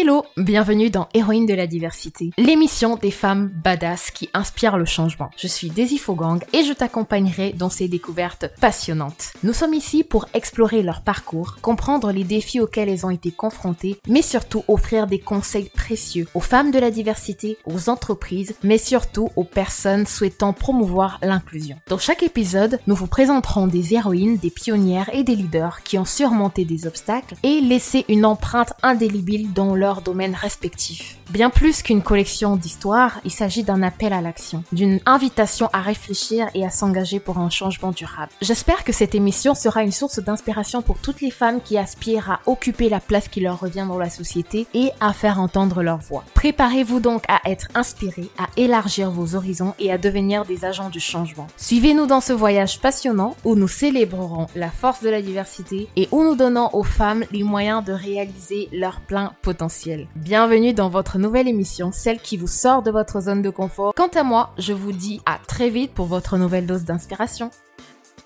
Hello, bienvenue dans Héroïne de la diversité, l'émission des femmes badass qui inspirent le changement. Je suis Daisy Fogang et je t'accompagnerai dans ces découvertes passionnantes. Nous sommes ici pour explorer leur parcours, comprendre les défis auxquels elles ont été confrontées, mais surtout offrir des conseils précieux aux femmes de la diversité, aux entreprises, mais surtout aux personnes souhaitant promouvoir l'inclusion. Dans chaque épisode, nous vous présenterons des héroïnes, des pionnières et des leaders qui ont surmonté des obstacles et laissé une empreinte indélébile dans domaines respectifs. Bien plus qu'une collection d'histoires, il s'agit d'un appel à l'action, d'une invitation à réfléchir et à s'engager pour un changement durable. J'espère que cette émission sera une source d'inspiration pour toutes les femmes qui aspirent à occuper la place qui leur revient dans la société et à faire entendre leur voix. Préparez-vous donc à être inspirés, à élargir vos horizons et à devenir des agents du changement. Suivez-nous dans ce voyage passionnant où nous célébrerons la force de la diversité et où nous donnons aux femmes les moyens de réaliser leur plein potentiel. Bienvenue dans votre nouvelle émission, celle qui vous sort de votre zone de confort. Quant à moi, je vous dis à très vite pour votre nouvelle dose d'inspiration.